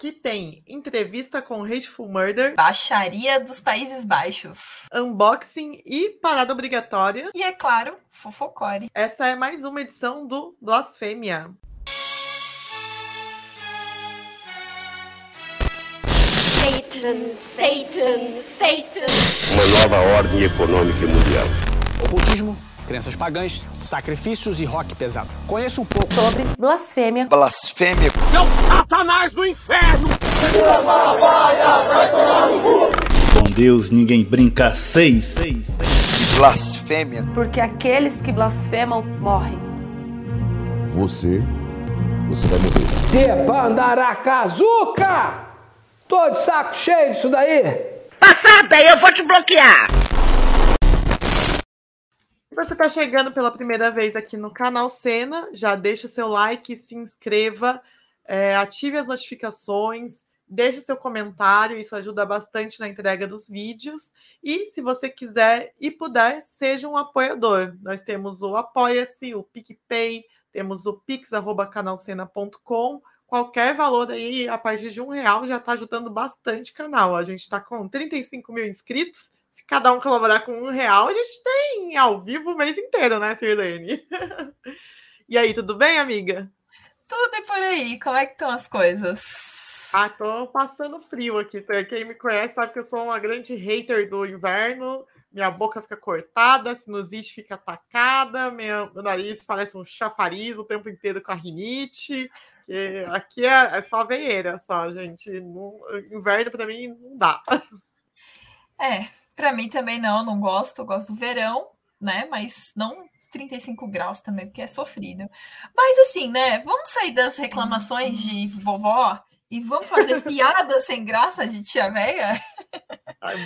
Aqui tem entrevista com Hateful Murder, Baixaria dos Países Baixos, unboxing e parada obrigatória. E é claro, fofocore. Essa é mais uma edição do Blasfêmia. Satan, Satan, Satan. Uma nova ordem econômica mundial. Ocultismo, crenças pagãs, sacrifícios e rock pesado. Conheço um pouco sobre blasfêmia. Blasfêmia. Seu Satanás do inferno! Com Deus ninguém brinca seis. seis, seis. Blasfêmia. Porque aqueles que blasfemam morrem. Você, você vai morrer. Debandaracazuca! Tô de saco cheio disso daí. Passada, eu vou te bloquear. Você está chegando pela primeira vez aqui no canal Cena, já deixa o seu like, se inscreva, é, ative as notificações, deixe seu comentário, isso ajuda bastante na entrega dos vídeos. E se você quiser e puder, seja um apoiador. Nós temos o Apoia-se, o PicPay, temos o pix.canalcena.com qualquer valor aí, a partir de um real, já está ajudando bastante o canal. A gente está com 35 mil inscritos. Se cada um colaborar com um real, a gente tem ao vivo o mês inteiro, né, Sirlene? e aí, tudo bem, amiga? Tudo e por aí, como é que estão as coisas? Ah, tô passando frio aqui. Quem me conhece sabe que eu sou uma grande hater do inverno. Minha boca fica cortada, sinusite fica atacada, meu, meu nariz parece um chafariz o tempo inteiro com a rinite. Porque aqui é, é só veieira, só, gente. No, inverno para mim não dá. É, para mim também não, não gosto. Eu gosto do verão, né? Mas não 35 graus também, porque é sofrido. Mas assim, né? Vamos sair das reclamações de vovó e vamos fazer piadas sem graça de tia véia?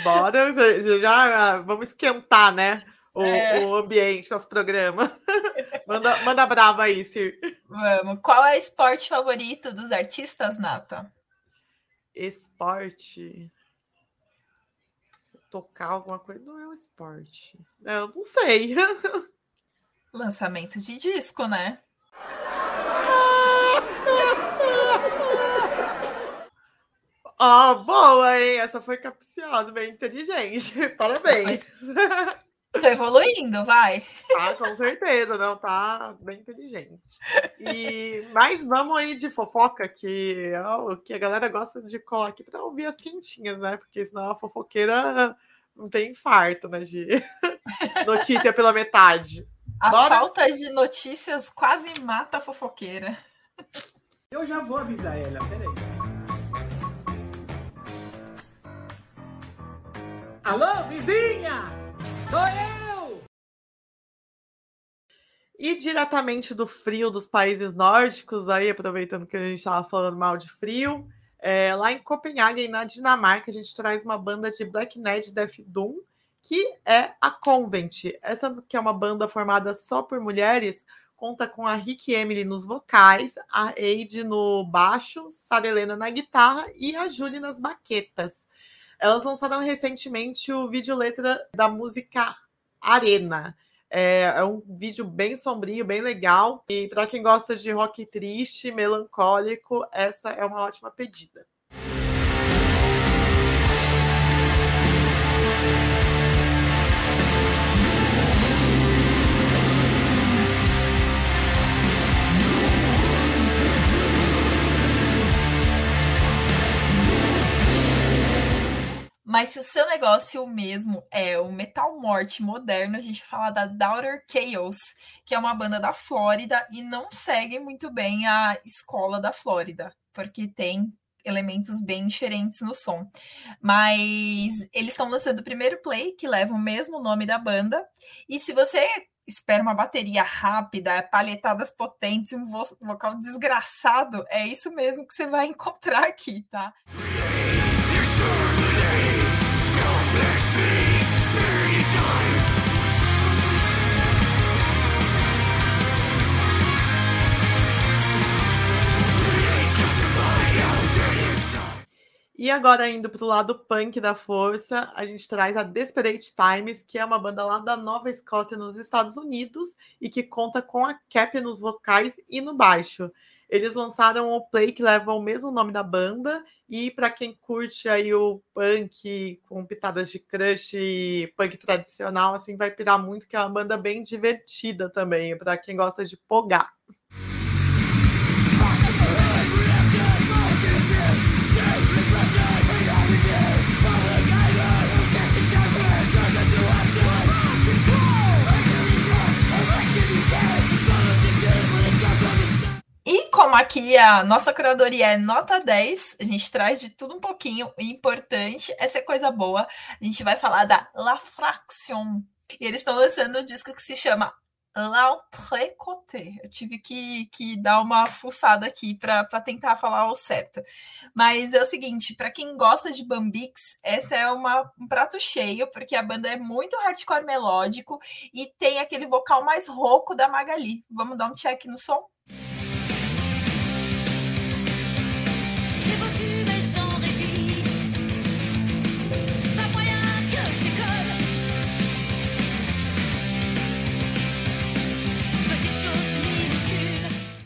Bora, já vamos esquentar, né? o, é. o ambiente, nosso programa. manda, manda brava aí, Cir. Vamos. Qual é o esporte favorito dos artistas, Nata? Esporte. Tocar alguma coisa não é um esporte. Eu não sei. Lançamento de disco, né? Ó, oh, boa, hein? Essa foi capciosa, bem inteligente. Parabéns. Tô evoluindo, vai. Ah, com certeza, não, tá bem inteligente. E, mas vamos aí de fofoca, que é o que a galera gosta de colar aqui para ouvir as quentinhas, né? Porque senão a fofoqueira não tem infarto, né? De notícia pela metade. A Bora? falta de notícias quase mata a fofoqueira. Eu já vou avisar ela, peraí. Alô, vizinha! E diretamente do frio dos países nórdicos, aí aproveitando que a gente estava falando mal de frio, é, lá em Copenhague, na Dinamarca, a gente traz uma banda de Black Ned Death Doom, que é a Convent. Essa que é uma banda formada só por mulheres, conta com a Rick Emily nos vocais, a Eide no baixo, Sara Helena na guitarra e a Julie nas baquetas. Elas lançaram recentemente o vídeo letra da música Arena. É, é, um vídeo bem sombrio, bem legal. E para quem gosta de rock triste, melancólico, essa é uma ótima pedida. Mas se o seu negócio mesmo é o metal morte moderno, a gente fala da Daughter Chaos, que é uma banda da Flórida e não segue muito bem a escola da Flórida, porque tem elementos bem diferentes no som. Mas eles estão lançando o primeiro play, que leva o mesmo nome da banda. E se você espera uma bateria rápida, palhetadas potentes, um vocal desgraçado, é isso mesmo que você vai encontrar aqui, tá? E agora, indo para o lado punk da força, a gente traz a Desperate Times, que é uma banda lá da Nova Escócia, nos Estados Unidos, e que conta com a Cap nos vocais e no baixo. Eles lançaram o Play, que leva o mesmo nome da banda, e para quem curte aí o punk com pitadas de crush e punk tradicional, assim, vai pirar muito, que é uma banda bem divertida também, para quem gosta de pogar. E como aqui a nossa curadoria é nota 10, a gente traz de tudo um pouquinho. O importante é ser coisa boa. A gente vai falar da La Fraction. E eles estão lançando um disco que se chama L'Entrecoté. Eu tive que, que dar uma fuçada aqui para tentar falar o certo. Mas é o seguinte, para quem gosta de Bambix, essa é uma, um prato cheio, porque a banda é muito hardcore melódico e tem aquele vocal mais rouco da Magali. Vamos dar um check no som?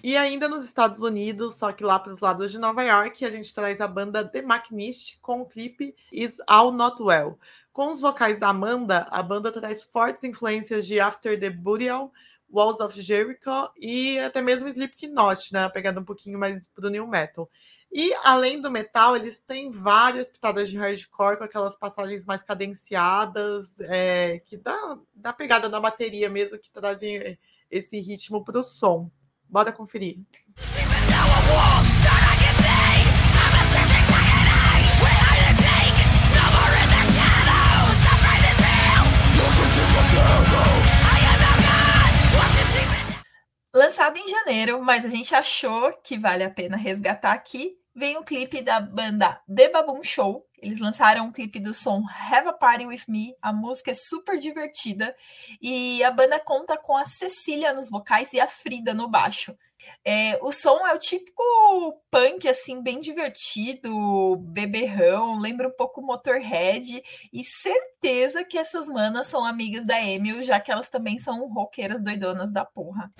E ainda nos Estados Unidos, só que lá para os lados de Nova York, a gente traz a banda The Machinist com o clipe Is All Not Well. Com os vocais da Amanda, a banda traz fortes influências de After the Burial, Walls of Jericho e até mesmo Slipknot, né? Pegando um pouquinho mais pro new metal. E além do metal, eles têm várias pitadas de hardcore com aquelas passagens mais cadenciadas, é, que dá, dá pegada na bateria mesmo, que trazem esse ritmo para o som. Bora conferir. Lançado em janeiro, mas a gente achou que vale a pena resgatar aqui. Vem o clipe da banda The Baboon Show. Eles lançaram um clipe do som Have a Party With Me. A música é super divertida. E a banda conta com a Cecília nos vocais e a Frida no baixo. É, o som é o típico punk, assim, bem divertido, beberrão, lembra um pouco Motorhead, e certeza que essas manas são amigas da Emil, já que elas também são roqueiras doidonas da porra.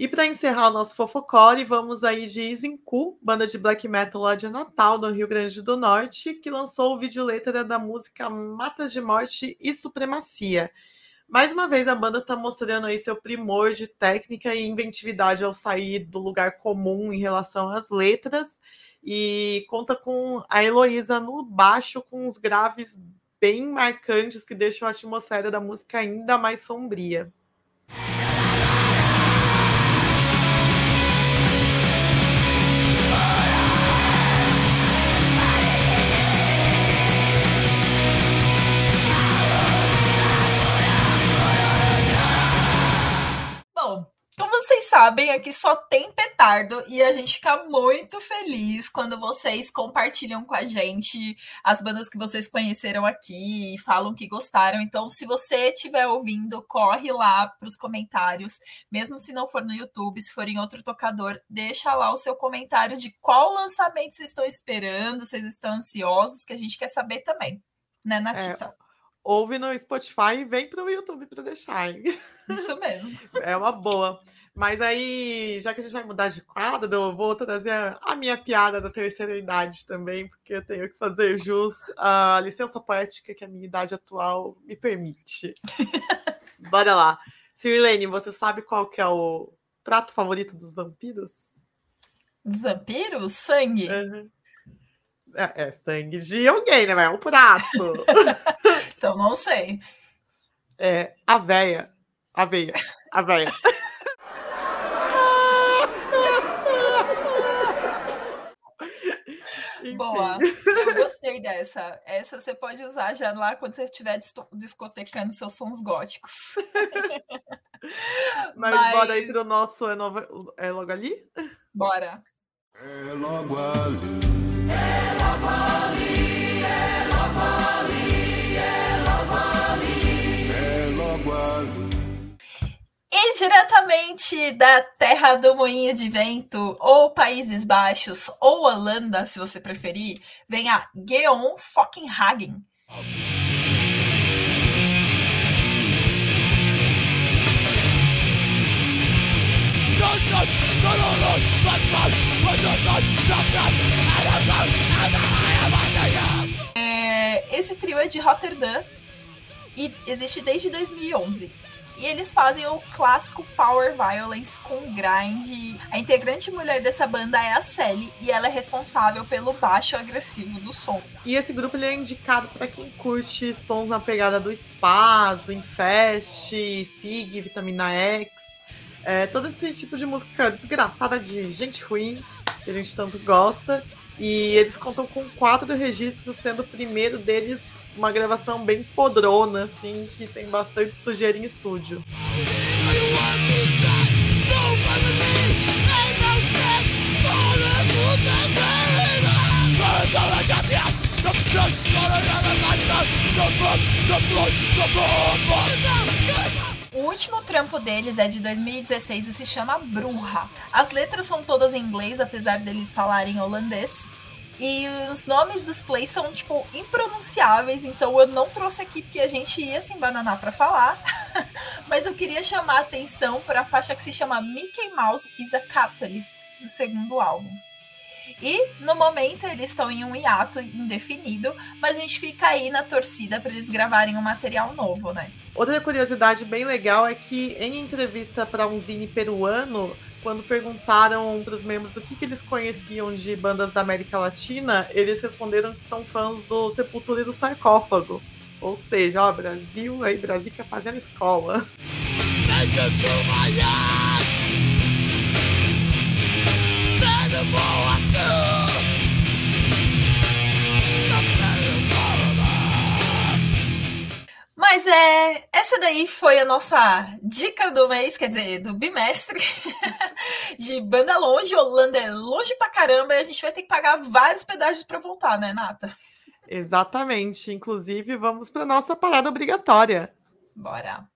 E para encerrar o nosso fofocore, vamos aí de Izinku, banda de black metal lá de Natal, no Rio Grande do Norte, que lançou o vídeo letra da música Matas de Morte e Supremacia. Mais uma vez, a banda está mostrando aí seu primor de técnica e inventividade ao sair do lugar comum em relação às letras. E conta com a Heloísa no baixo, com os graves bem marcantes que deixam a atmosfera da música ainda mais sombria. Como vocês sabem, aqui só tem petardo e a gente fica muito feliz quando vocês compartilham com a gente as bandas que vocês conheceram aqui e falam que gostaram. Então, se você estiver ouvindo, corre lá para os comentários, mesmo se não for no YouTube, se for em outro tocador, deixa lá o seu comentário de qual lançamento vocês estão esperando, vocês estão ansiosos, que a gente quer saber também, né, Natita? É ouve no Spotify e vem para o YouTube para deixar. Hein? Isso mesmo. É uma boa. Mas aí, já que a gente vai mudar de quadro, eu vou trazer a minha piada da terceira idade também, porque eu tenho que fazer jus à licença poética que a minha idade atual me permite. Bora lá. Sirlene, você sabe qual que é o prato favorito dos vampiros? Dos vampiros? Sangue. Uhum. É, é, sangue de alguém, né? Mas é um prato. então não sei. É aveia. Aveia. Aveia. Boa. Eu gostei dessa. Essa você pode usar já lá quando você estiver discotecando seus sons góticos. Mas, Mas... bora aí pro nosso é, nova... é logo ali? Bora. É logo ali. É logo ali, Eles diretamente da terra do moinho de vento, ou Países Baixos, ou Holanda, se você preferir, vem a Geon fucking Hagen. É, esse trio é de Rotterdam e existe desde 2011. E eles fazem o clássico Power Violence com grind. A integrante mulher dessa banda é a Sally e ela é responsável pelo baixo agressivo do som. E esse grupo ele é indicado para quem curte sons na pegada do Spaz, do Infest, Sig, Vitamina X. É, todo esse tipo de música desgraçada de gente ruim, que a gente tanto gosta. E eles contam com quatro registros, sendo o primeiro deles uma gravação bem podrona, assim, que tem bastante sujeira em estúdio. O último trampo deles é de 2016 e se chama Bruja. As letras são todas em inglês, apesar deles falarem holandês. E os nomes dos plays são, tipo, impronunciáveis, então eu não trouxe aqui porque a gente ia se embananar para falar. Mas eu queria chamar a atenção para a faixa que se chama Mickey Mouse is a Capitalist, do segundo álbum. E no momento eles estão em um hiato indefinido, mas a gente fica aí na torcida para eles gravarem um material novo, né? Outra curiosidade bem legal é que em entrevista para um zine peruano, quando perguntaram para os membros o que, que, eles conheciam de bandas da América Latina, eles responderam que são fãs do Sepultura e do Sarcófago. Ou seja, ó, Brasil aí, Brasil que é fazendo escola. Mas é, essa daí foi a nossa dica do mês, quer dizer, do bimestre, de banda longe, Holanda é longe pra caramba, e a gente vai ter que pagar vários pedágios para voltar, né, Nata? Exatamente. Inclusive, vamos para nossa parada obrigatória. Bora.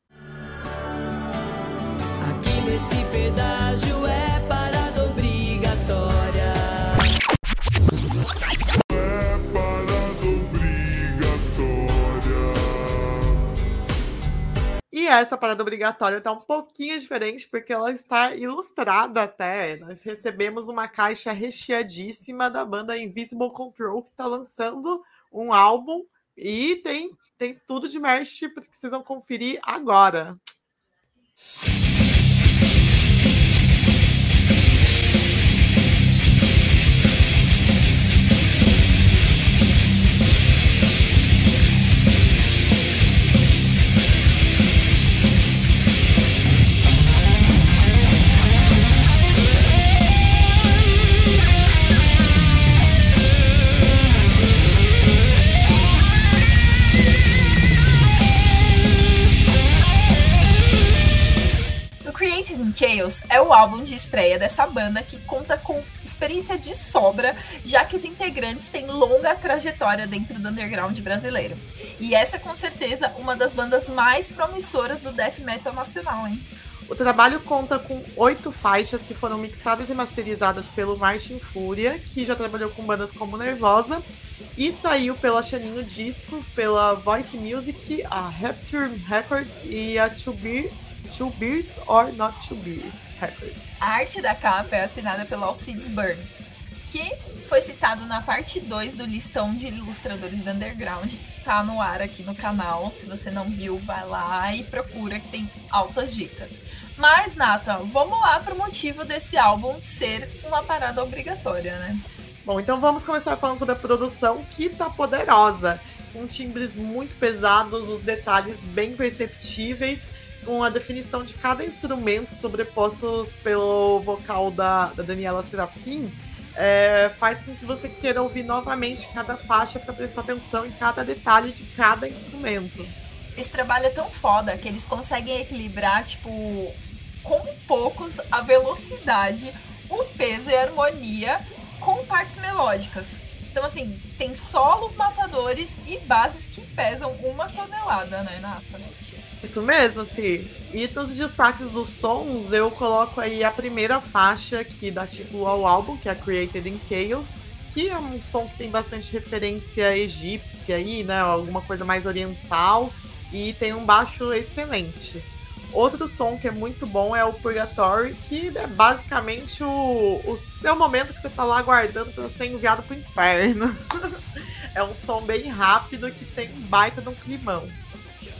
E essa parada obrigatória está um pouquinho diferente, porque ela está ilustrada até. Nós recebemos uma caixa recheadíssima da banda Invisible Control, que está lançando um álbum e tem, tem tudo de merch vão conferir agora. Created É o álbum de estreia dessa banda que conta com experiência de sobra, já que os integrantes têm longa trajetória dentro do underground brasileiro. E essa é com certeza uma das bandas mais promissoras do death metal nacional, hein? O trabalho conta com oito faixas que foram mixadas e masterizadas pelo Martin Fúria, que já trabalhou com bandas como Nervosa, e saiu pela Chaninho Discos, pela Voice Music, a Rapture Records e a To Two Beers or Not Two Beers Records. A arte da capa é assinada pelo Alcides Byrne, que foi citado na parte 2 do listão de ilustradores do Underground. Tá no ar aqui no canal. Se você não viu, vai lá e procura que tem altas dicas. Mas, Nata, vamos lá pro motivo desse álbum ser uma parada obrigatória, né? Bom, então vamos começar falando sobre a produção que tá poderosa, com timbres muito pesados, os detalhes bem perceptíveis com a definição de cada instrumento sobrepostos pelo vocal da, da Daniela Serafim, é, faz com que você queira ouvir novamente cada faixa para prestar atenção em cada detalhe de cada instrumento. Esse trabalho é tão foda que eles conseguem equilibrar, tipo, com poucos, a velocidade, o peso e a harmonia com partes melódicas. Então, assim, tem solos matadores e bases que pesam uma tonelada, né, Nata? Isso mesmo, Ci. E nos destaques dos sons, eu coloco aí a primeira faixa que dá título ao álbum, que é Created in Chaos, que é um som que tem bastante referência egípcia aí, né? Alguma coisa mais oriental. E tem um baixo excelente. Outro som que é muito bom é o Purgatory, que é basicamente o, o seu momento que você tá lá aguardando para ser enviado pro inferno. é um som bem rápido que tem um baita de um climão.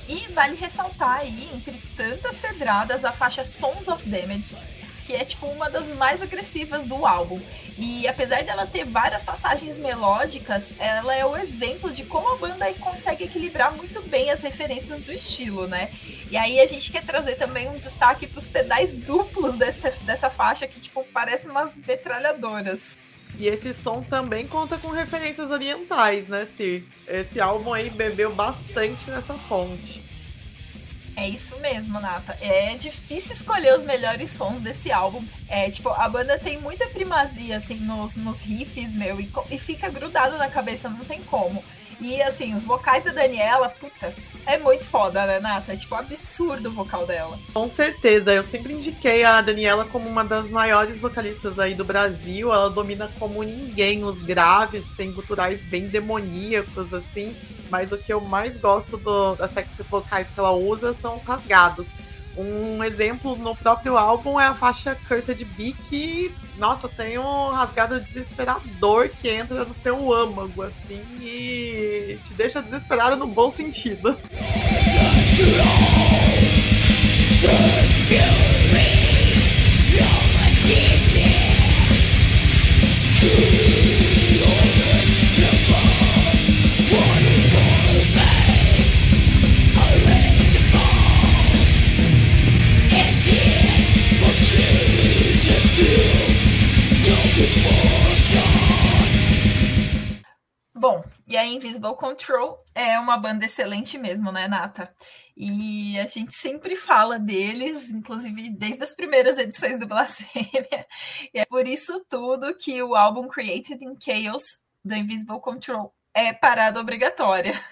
E vale ressaltar aí, entre tantas pedradas, a faixa Sons of Damage, que é tipo uma das mais agressivas do álbum. E apesar dela ter várias passagens melódicas, ela é o exemplo de como a banda consegue equilibrar muito bem as referências do estilo, né? E aí a gente quer trazer também um destaque para os pedais duplos dessa, dessa faixa que tipo parece umas metralhadoras. E esse som também conta com referências orientais, né, Sir? Esse álbum aí bebeu bastante nessa fonte. É isso mesmo, Nata. É difícil escolher os melhores sons desse álbum. É, tipo, a banda tem muita primazia, assim, nos, nos riffs, meu, e, e fica grudado na cabeça, não tem como. E, assim, os vocais da Daniela, puta, é muito foda, né, Nata? É, tipo, absurdo o vocal dela. Com certeza. Eu sempre indiquei a Daniela como uma das maiores vocalistas aí do Brasil. Ela domina como ninguém os graves, tem guturais bem demoníacos, assim. Mas o que eu mais gosto do, das técnicas vocais que ela usa são os rasgados. Um exemplo no próprio álbum é a faixa Cursed Bee, que, nossa, tem um rasgado desesperador que entra no seu âmago, assim, e te deixa desesperada no bom sentido. Bom, e a Invisible Control é uma banda excelente mesmo, né, Nata? E a gente sempre fala deles, inclusive desde as primeiras edições do Blasfêmia. E é por isso tudo que o álbum Created in Chaos do Invisible Control é parada obrigatória.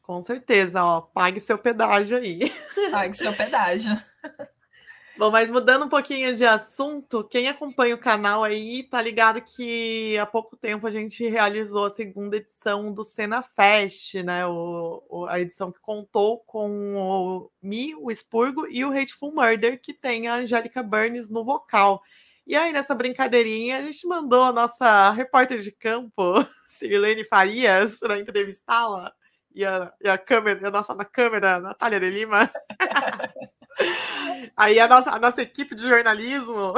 Com certeza, ó, pague seu pedágio aí. Pague seu pedágio. Bom, mas mudando um pouquinho de assunto, quem acompanha o canal aí tá ligado que há pouco tempo a gente realizou a segunda edição do Cena Fest, né? O, o, a edição que contou com o Mi, o Expurgo e o Hateful Murder, que tem a Angélica Burns no vocal. E aí, nessa brincadeirinha, a gente mandou a nossa repórter de campo, Sirlene Farias, para entrevistá-la. E a, e a câmera, a nossa na câmera, Natália de Lima. Aí a nossa, a nossa equipe de jornalismo.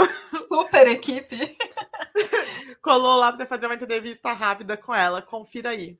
Super equipe. colou lá para fazer uma entrevista rápida com ela. Confira aí.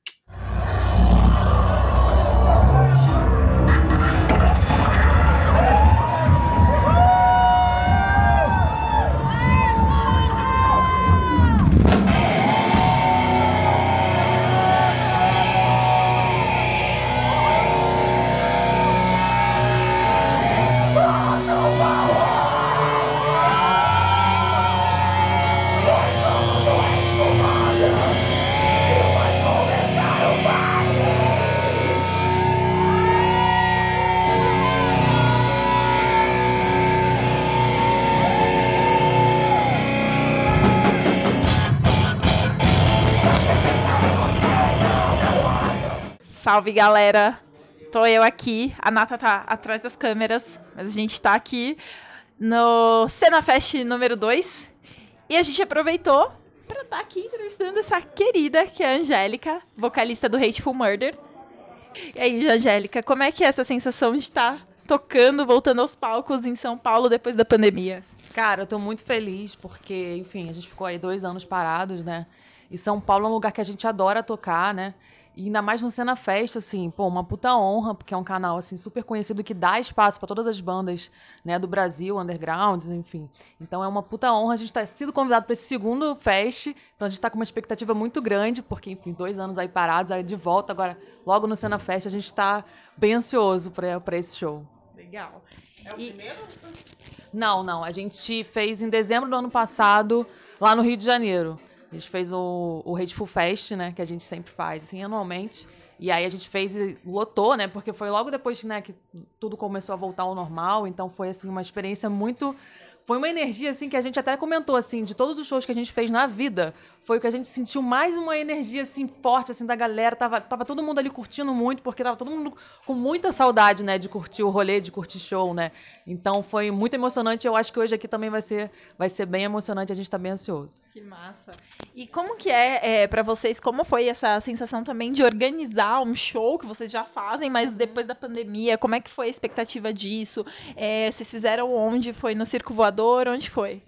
Salve, galera! Tô eu aqui, a Nata tá atrás das câmeras, mas a gente tá aqui no Cena Fest número 2 e a gente aproveitou para estar tá aqui entrevistando essa querida que é a Angélica, vocalista do Hateful Murder. E aí, Angélica, como é que é essa sensação de estar tá tocando, voltando aos palcos em São Paulo depois da pandemia? Cara, eu tô muito feliz porque, enfim, a gente ficou aí dois anos parados, né? E São Paulo é um lugar que a gente adora tocar, né? E ainda mais no Cena Festa, assim, pô, uma puta honra, porque é um canal, assim, super conhecido que dá espaço para todas as bandas, né, do Brasil, undergrounds, enfim. Então é uma puta honra a gente ter sido convidado para esse segundo fest. Então a gente tá com uma expectativa muito grande, porque, enfim, dois anos aí parados, aí de volta, agora, logo no Cena Festa, a gente tá bem ansioso para esse show. Legal. É o E- primeiro? Não, não. A gente fez em dezembro do ano passado, lá no Rio de Janeiro. A gente fez o, o Hateful Fest, né? Que a gente sempre faz, assim, anualmente. E aí a gente fez e lotou, né? Porque foi logo depois, né, que tudo começou a voltar ao normal. Então foi assim uma experiência muito foi uma energia, assim, que a gente até comentou, assim, de todos os shows que a gente fez na vida, foi o que a gente sentiu mais uma energia, assim, forte, assim, da galera. Tava, tava todo mundo ali curtindo muito, porque tava todo mundo com muita saudade, né, de curtir o rolê, de curtir show, né? Então foi muito emocionante. Eu acho que hoje aqui também vai ser, vai ser bem emocionante. A gente tá bem ansioso. Que massa. E como que é, é para vocês, como foi essa sensação também de organizar um show que vocês já fazem, mas depois da pandemia, como é que foi a expectativa disso? É, vocês fizeram onde? Foi no Circo Voador? Onde foi?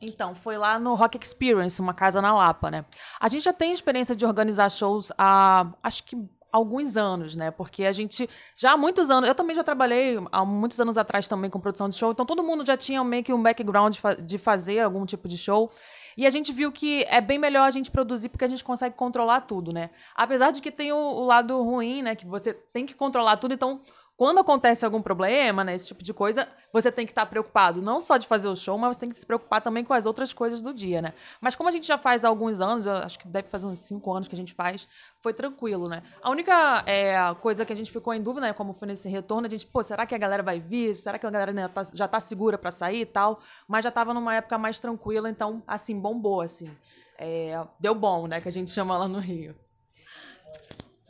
Então, foi lá no Rock Experience, uma casa na Lapa, né? A gente já tem experiência de organizar shows há, acho que alguns anos, né? Porque a gente já há muitos anos, eu também já trabalhei há muitos anos atrás também com produção de show, então todo mundo já tinha meio que um background de fazer algum tipo de show. E a gente viu que é bem melhor a gente produzir porque a gente consegue controlar tudo, né? Apesar de que tem o, o lado ruim, né? Que você tem que controlar tudo, então quando acontece algum problema, né, esse tipo de coisa, você tem que estar preocupado não só de fazer o show, mas você tem que se preocupar também com as outras coisas do dia, né? Mas como a gente já faz há alguns anos, acho que deve fazer uns cinco anos que a gente faz, foi tranquilo, né? A única é, coisa que a gente ficou em dúvida, né, como foi nesse retorno, a gente, pô, será que a galera vai vir? Será que a galera né, tá, já tá segura para sair e tal? Mas já tava numa época mais tranquila, então, assim, bombou, assim. É, deu bom, né, que a gente chama lá no Rio.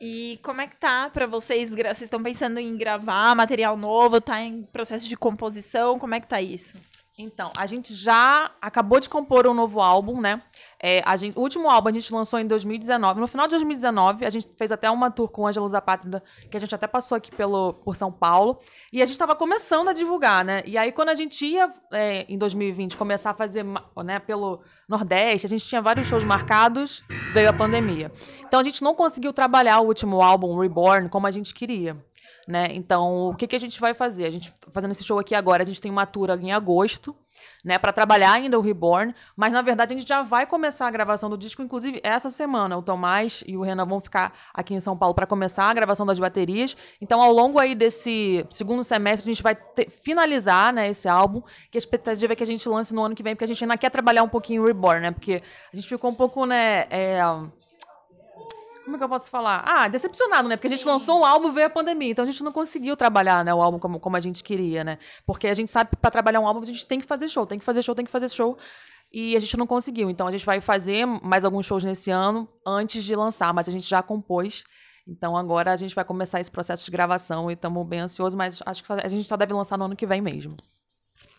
E como é que tá para vocês? Vocês estão pensando em gravar material novo? Tá em processo de composição? Como é que tá isso? Então, a gente já acabou de compor um novo álbum, né? É, a gente, o último álbum a gente lançou em 2019. No final de 2019, a gente fez até uma tour com o Ângelo Zapátria, que a gente até passou aqui pelo, por São Paulo. E a gente estava começando a divulgar, né? E aí, quando a gente ia, é, em 2020, começar a fazer né, pelo Nordeste, a gente tinha vários shows marcados, veio a pandemia. Então, a gente não conseguiu trabalhar o último álbum, Reborn, como a gente queria. Né? Então, o que, que a gente vai fazer? A gente tá fazendo esse show aqui agora, a gente tem uma tour em agosto, né, para trabalhar ainda o Reborn, mas na verdade a gente já vai começar a gravação do disco, inclusive essa semana. O Tomás e o Renan vão ficar aqui em São Paulo para começar a gravação das baterias. Então, ao longo aí desse segundo semestre, a gente vai ter, finalizar, né, esse álbum, que a expectativa é que a gente lance no ano que vem, porque a gente ainda quer trabalhar um pouquinho o Reborn, né? Porque a gente ficou um pouco, né, é, como é que eu posso falar? Ah, decepcionado, né? Porque a gente lançou um álbum e veio a pandemia. Então a gente não conseguiu trabalhar né, o álbum como, como a gente queria, né? Porque a gente sabe que para trabalhar um álbum a gente tem que fazer show, tem que fazer show, tem que fazer show. E a gente não conseguiu. Então a gente vai fazer mais alguns shows nesse ano antes de lançar, mas a gente já compôs. Então agora a gente vai começar esse processo de gravação e estamos bem ansiosos, mas acho que a gente só deve lançar no ano que vem mesmo.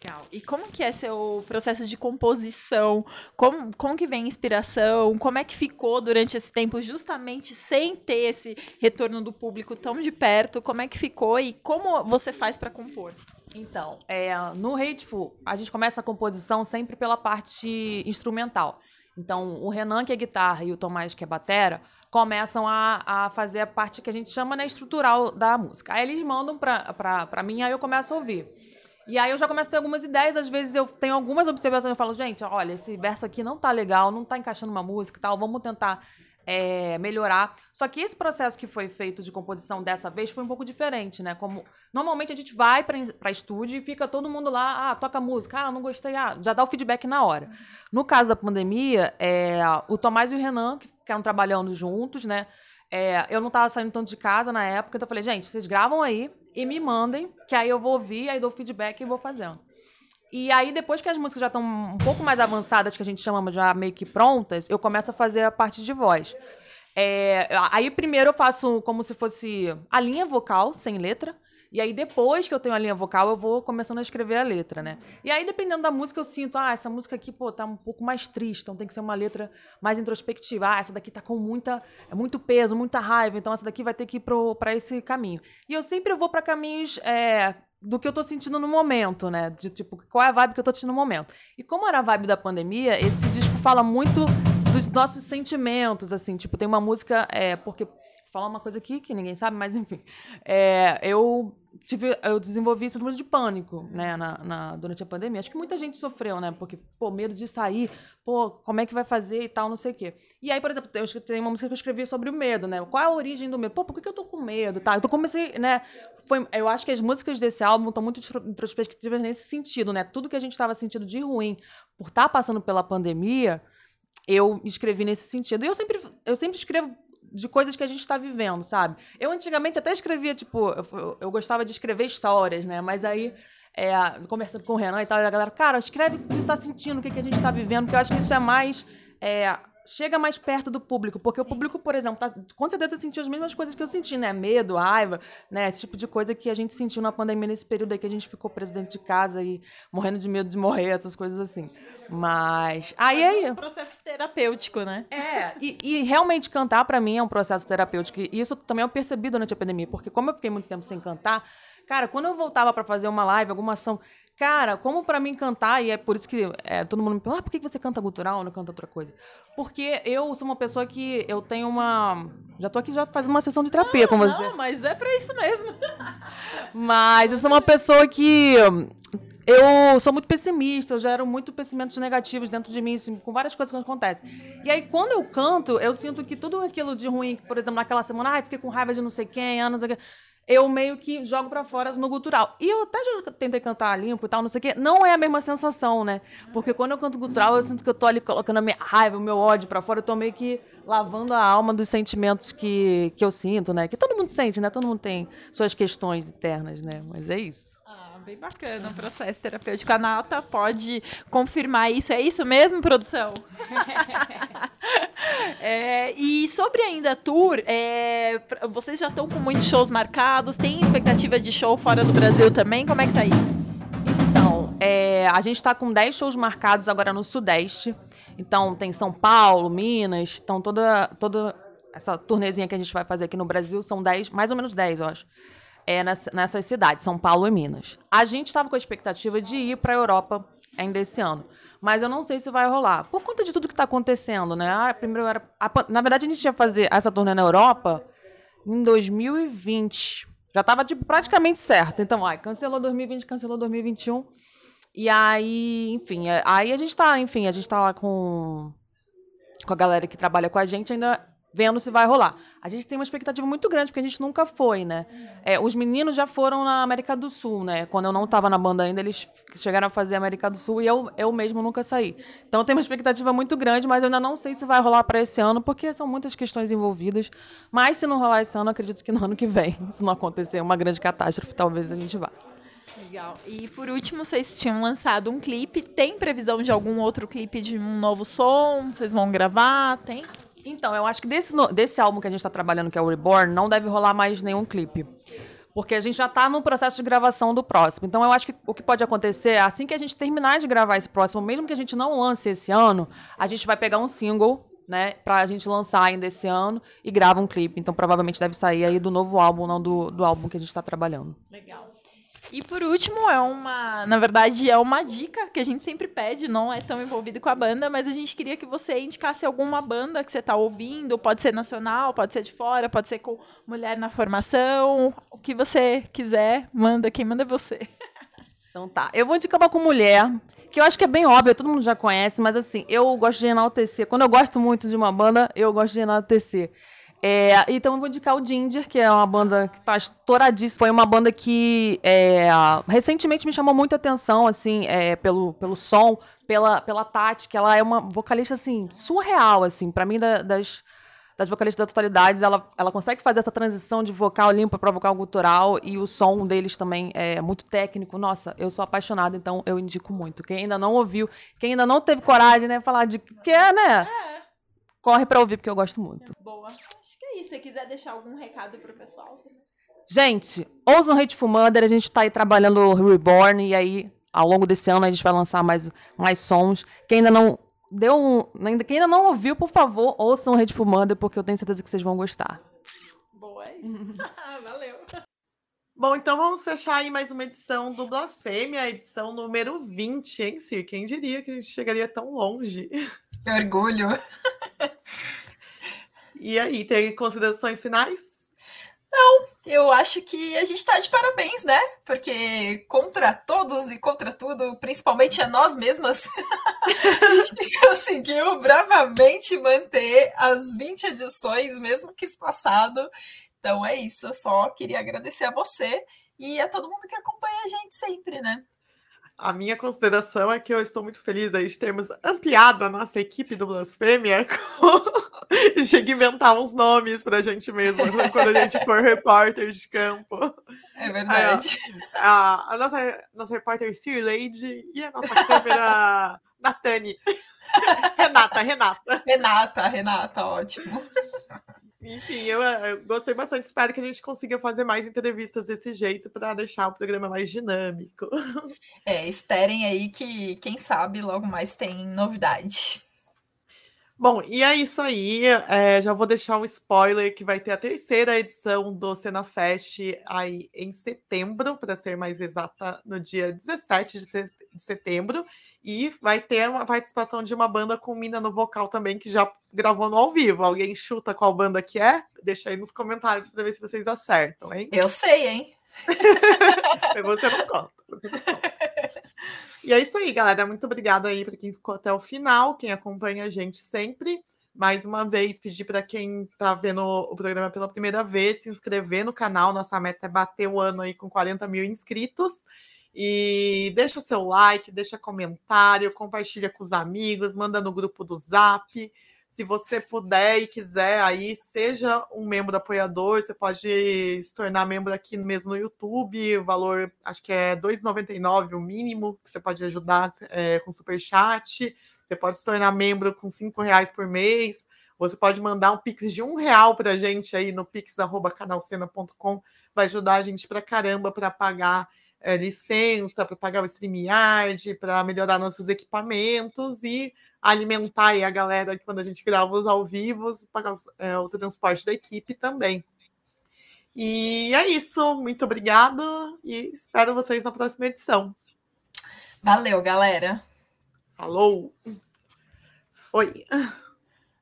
Legal. E como que é seu processo de composição? Como, como que vem a inspiração? Como é que ficou durante esse tempo, justamente sem ter esse retorno do público tão de perto? Como é que ficou e como você faz para compor? Então, é, no Hateful, a gente começa a composição sempre pela parte instrumental. Então, o Renan, que é guitarra, e o Tomás, que é batera, começam a, a fazer a parte que a gente chama né, estrutural da música. Aí eles mandam para mim, aí eu começo a ouvir. E aí eu já começo a ter algumas ideias, às vezes eu tenho algumas observações, eu falo, gente, olha, esse verso aqui não tá legal, não tá encaixando uma música e tal, vamos tentar é, melhorar. Só que esse processo que foi feito de composição dessa vez foi um pouco diferente, né? Como normalmente a gente vai para estúdio e fica todo mundo lá, ah, toca música, ah, não gostei, ah, já dá o feedback na hora. No caso da pandemia, é, o Tomás e o Renan, que ficaram trabalhando juntos, né? É, eu não estava saindo tanto de casa na época, então eu falei, gente, vocês gravam aí, e me mandem, que aí eu vou ouvir, aí dou feedback e vou fazendo. E aí, depois que as músicas já estão um pouco mais avançadas, que a gente chama já meio que prontas, eu começo a fazer a parte de voz. É, aí, primeiro, eu faço como se fosse a linha vocal, sem letra. E aí, depois que eu tenho a linha vocal, eu vou começando a escrever a letra, né? E aí, dependendo da música, eu sinto, ah, essa música aqui, pô, tá um pouco mais triste, então tem que ser uma letra mais introspectiva. Ah, essa daqui tá com muita, muito peso, muita raiva, então essa daqui vai ter que ir pro, pra esse caminho. E eu sempre vou para caminhos é, do que eu tô sentindo no momento, né? De tipo, qual é a vibe que eu tô sentindo no momento. E como era a vibe da pandemia, esse disco fala muito dos nossos sentimentos, assim, tipo, tem uma música, é, porque falar uma coisa aqui que ninguém sabe, mas enfim. É, eu tive, eu desenvolvi síndrome de pânico, né, na, na, durante a pandemia. Acho que muita gente sofreu, né, porque, pô, medo de sair, pô, como é que vai fazer e tal, não sei o quê. E aí, por exemplo, eu tenho uma música que eu escrevi sobre o medo, né, qual é a origem do medo? Pô, por que eu tô com medo, tá? Então comecei, né, foi, eu acho que as músicas desse álbum estão muito introspectivas nesse sentido, né, tudo que a gente estava sentindo de ruim por estar tá passando pela pandemia, eu escrevi nesse sentido. E eu sempre, eu sempre escrevo de coisas que a gente está vivendo, sabe? Eu antigamente até escrevia, tipo, eu, eu gostava de escrever histórias, né? Mas aí, é, conversando com o Renan e tal, a galera, cara, escreve o que você está sentindo, o que, que a gente está vivendo, porque eu acho que isso é mais. É, chega mais perto do público, porque Sim. o público, por exemplo, tá, com certeza sentiu as mesmas coisas que eu senti, né? Medo, raiva, né? Esse tipo de coisa que a gente sentiu na pandemia nesse período aí que a gente ficou preso dentro de casa e morrendo de medo de morrer, essas coisas assim. Mas aí Mas aí é um processo terapêutico, né? É, e, e realmente cantar para mim é um processo terapêutico. E isso também eu percebi durante a pandemia, porque como eu fiquei muito tempo sem cantar, cara, quando eu voltava para fazer uma live, alguma ação, Cara, como para mim cantar, e é por isso que é, todo mundo me pergunta, ah, por que você canta gutural, não canta outra coisa? Porque eu sou uma pessoa que eu tenho uma. Já tô aqui já fazendo uma sessão de terapia ah, com você. Não, mas é pra isso mesmo. mas eu sou uma pessoa que. Eu sou muito pessimista, eu gero muito pensamentos negativos dentro de mim, assim, com várias coisas que acontecem. E aí, quando eu canto, eu sinto que tudo aquilo de ruim, por exemplo, naquela semana, ai, ah, fiquei com raiva de não sei quem, ah, não sei o que eu meio que jogo para fora no gutural. E eu até já tentei cantar limpo e tal, não sei o quê. Não é a mesma sensação, né? Porque quando eu canto gutural, eu sinto que eu tô ali colocando a minha raiva, o meu ódio para fora. Eu tô meio que lavando a alma dos sentimentos que, que eu sinto, né? Que todo mundo sente, né? Todo mundo tem suas questões internas, né? Mas é isso bem bacana o processo terapêutico. A Nata pode confirmar isso. É isso mesmo, produção? é, e sobre ainda a tour, é, vocês já estão com muitos shows marcados? Tem expectativa de show fora do Brasil também? Como é que tá isso? Então, é, a gente está com 10 shows marcados agora no Sudeste. Então, tem São Paulo, Minas. Então, toda, toda essa turnezinha que a gente vai fazer aqui no Brasil são 10, mais ou menos 10, eu acho é, nessas cidades, São Paulo e Minas. A gente estava com a expectativa de ir para a Europa ainda esse ano. Mas eu não sei se vai rolar. Por conta de tudo que está acontecendo, né? Ah, primeiro era. A, na verdade, a gente ia fazer essa turnê na Europa em 2020. Já estava tipo, praticamente certo. Então, ai, cancelou 2020, cancelou 2021. E aí, enfim, é, aí a gente está, enfim, a gente está lá com, com a galera que trabalha com a gente, ainda vendo se vai rolar. A gente tem uma expectativa muito grande, porque a gente nunca foi, né? É, os meninos já foram na América do Sul, né? Quando eu não estava na banda ainda, eles chegaram a fazer a América do Sul e eu, eu mesmo nunca saí. Então tem uma expectativa muito grande, mas eu ainda não sei se vai rolar para esse ano, porque são muitas questões envolvidas. Mas se não rolar esse ano, acredito que no ano que vem, se não acontecer uma grande catástrofe, talvez a gente vá. Legal. E por último, vocês tinham lançado um clipe. Tem previsão de algum outro clipe de um novo som? Vocês vão gravar? Tem? Então, eu acho que desse, desse álbum que a gente está trabalhando, que é o Reborn, não deve rolar mais nenhum clipe. Porque a gente já está no processo de gravação do próximo. Então, eu acho que o que pode acontecer, assim que a gente terminar de gravar esse próximo, mesmo que a gente não lance esse ano, a gente vai pegar um single, né, pra gente lançar ainda esse ano e grava um clipe. Então, provavelmente deve sair aí do novo álbum, não do, do álbum que a gente está trabalhando. Legal. E por último, é uma. Na verdade, é uma dica que a gente sempre pede, não é tão envolvido com a banda, mas a gente queria que você indicasse alguma banda que você está ouvindo. Pode ser nacional, pode ser de fora, pode ser com mulher na formação. O que você quiser, manda. Quem manda é você. Então tá. Eu vou indicar uma com mulher, que eu acho que é bem óbvio, todo mundo já conhece, mas assim, eu gosto de enaltecer. Quando eu gosto muito de uma banda, eu gosto de enaltecer. É, então eu vou indicar o Ginger, que é uma banda que está estouradíssima. Foi uma banda que é, recentemente me chamou muita atenção, assim, é, pelo, pelo som, pela, pela tática. Ela é uma vocalista, assim, surreal, assim. para mim, da, das, das vocalistas da totalidade, ela, ela consegue fazer essa transição de vocal limpa para vocal gutural e o som deles também é muito técnico. Nossa, eu sou apaixonada, então eu indico muito. Quem ainda não ouviu, quem ainda não teve coragem, né, falar de que é, né? É. Corre para ouvir, porque eu gosto muito. Boa isso. Se quiser deixar algum recado pro pessoal. Gente, ouçam Hateful Mother, a gente tá aí trabalhando o Reborn, e aí, ao longo desse ano, a gente vai lançar mais, mais sons. Quem ainda não deu um, quem ainda não ouviu, por favor, ouçam Hateful Mother, porque eu tenho certeza que vocês vão gostar. Boa, é Valeu. Bom, então vamos fechar aí mais uma edição do Blasfêmia, edição número 20, hein, Sir? Quem diria que a gente chegaria tão longe? Que orgulho! E aí, tem considerações finais? Não, eu acho que a gente está de parabéns, né? Porque contra todos e contra tudo, principalmente a nós mesmas, a gente conseguiu bravamente manter as 20 edições, mesmo que espaçado. Então é isso, eu só queria agradecer a você e a todo mundo que acompanha a gente sempre, né? A minha consideração é que eu estou muito feliz aí de termos ampliado a nossa equipe do Blasfêmia com... Chega a inventar uns nomes pra gente mesmo né, quando a gente for repórter de campo. É verdade. A, a, nossa, nossa repórter Sir Lady e a nossa câmera Natani. Renata, Renata. Renata, Renata, ótimo. Enfim, eu, eu, gostei bastante. Espero que a gente consiga fazer mais entrevistas desse jeito para deixar o programa mais dinâmico. É, esperem aí que, quem sabe, logo mais tem novidade. Bom, e é isso aí. É, já vou deixar um spoiler que vai ter a terceira edição do Cena Fest aí em setembro, para ser mais exata, no dia 17 de, setembro. E vai ter uma participação de uma banda com mina no vocal também, que já gravou no ao vivo. Alguém chuta qual banda que é? Deixa aí nos comentários para ver se vocês acertam, hein? Eu sei, hein? você não conta. Você não conta. E é isso aí, galera. Muito obrigada aí para quem ficou até o final, quem acompanha a gente sempre. Mais uma vez, pedir para quem está vendo o programa pela primeira vez se inscrever no canal. Nossa meta é bater o ano aí com 40 mil inscritos. E deixa seu like, deixa comentário, compartilha com os amigos, manda no grupo do Zap. Se você puder e quiser, aí seja um membro apoiador, você pode se tornar membro aqui mesmo no YouTube. O valor acho que é R$ 2,99 o mínimo que você pode ajudar é, com super chat. Você pode se tornar membro com R$ reais por mês. Você pode mandar um pix de um real para a gente aí no pix@canalcena.com. Vai ajudar a gente para caramba para pagar é, licença, para pagar o StreamYard, para melhorar nossos equipamentos e alimentar a galera quando a gente grava os ao vivo, pagar é, o transporte da equipe também. E é isso. Muito obrigada e espero vocês na próxima edição. Valeu, galera. Falou. Foi.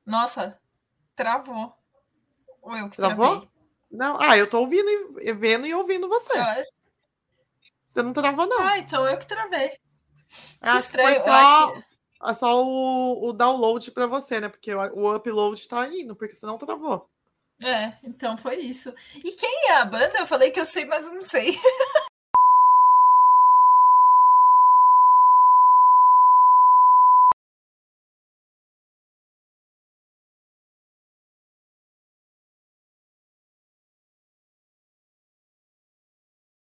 Nossa, travou. Ou eu que Travou? Travei? Não, ah, eu tô ouvindo, e vendo e ouvindo você. Eu você não travou, não. Ah, então eu que travei. Ah, que estranho. Só, eu acho que... É só o, o download para você, né? Porque o, o upload tá indo, porque senão travou. É, então foi isso. E quem é a banda? Eu falei que eu sei, mas eu não sei.